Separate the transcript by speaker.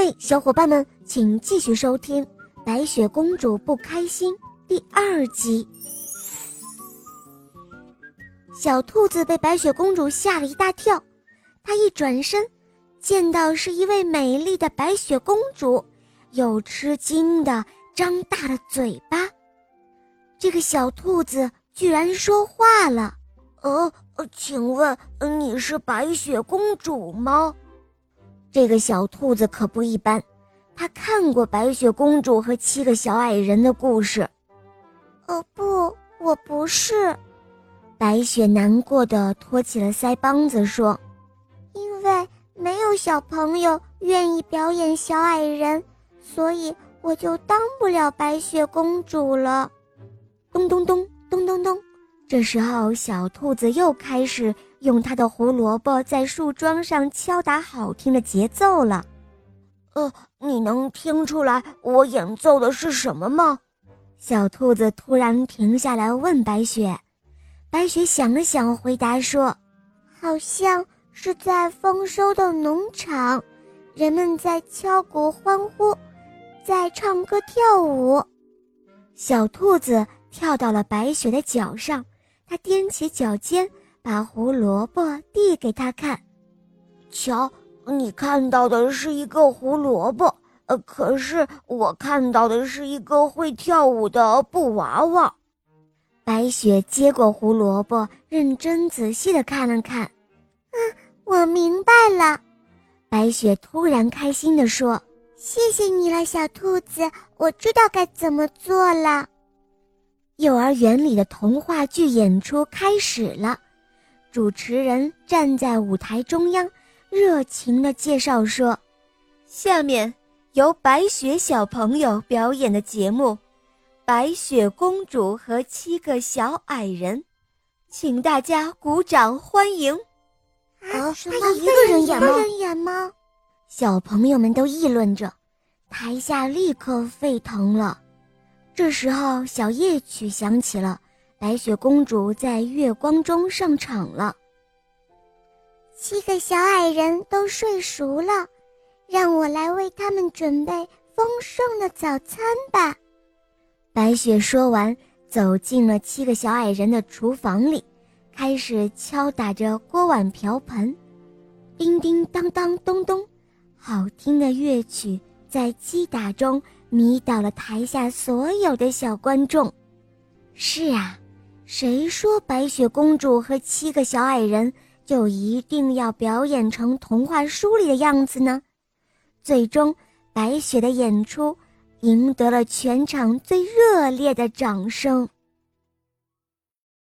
Speaker 1: 嘿，小伙伴们，请继续收听《白雪公主不开心》第二集。小兔子被白雪公主吓了一大跳，它一转身，见到是一位美丽的白雪公主，又吃惊的张大了嘴巴。这个小兔子居然说话了：“
Speaker 2: 呃，请问你是白雪公主吗？”
Speaker 1: 这个小兔子可不一般，他看过白雪公主和七个小矮人的故事。
Speaker 3: 哦不，我不是。
Speaker 1: 白雪难过的托起了腮帮子说：“
Speaker 3: 因为没有小朋友愿意表演小矮人，所以我就当不了白雪公主了。”
Speaker 1: 咚咚咚咚咚咚，这时候小兔子又开始。用他的胡萝卜在树桩上敲打好听的节奏了。
Speaker 2: 呃，你能听出来我演奏的是什么吗？
Speaker 1: 小兔子突然停下来问白雪。白雪想了想，回答说：“
Speaker 3: 好像是在丰收的农场，人们在敲鼓欢呼，在唱歌跳舞。”
Speaker 1: 小兔子跳到了白雪的脚上，它踮起脚尖。把胡萝卜递给他看，
Speaker 2: 瞧，你看到的是一个胡萝卜，呃，可是我看到的是一个会跳舞的布娃娃。
Speaker 1: 白雪接过胡萝卜，认真仔细的看了看，
Speaker 3: 嗯，我明白了。
Speaker 1: 白雪突然开心地说：“
Speaker 3: 谢谢你了，小兔子，我知道该怎么做了。”
Speaker 1: 幼儿园里的童话剧演出开始了。主持人站在舞台中央，热情地介绍说：“下面由白雪小朋友表演的节目《白雪公主和七个小矮人》，请大家鼓掌欢迎。”
Speaker 3: 啊，他一个人演吗？一个人演吗？
Speaker 1: 小朋友们都议论着，台下立刻沸腾了。这时候，小夜曲响起了。白雪公主在月光中上场了。
Speaker 3: 七个小矮人都睡熟了，让我来为他们准备丰盛的早餐吧。
Speaker 1: 白雪说完，走进了七个小矮人的厨房里，开始敲打着锅碗瓢盆，叮叮当当，咚咚，好听的乐曲在击打中迷倒了台下所有的小观众。是啊。谁说白雪公主和七个小矮人就一定要表演成童话书里的样子呢？最终，白雪的演出赢得了全场最热烈的掌声。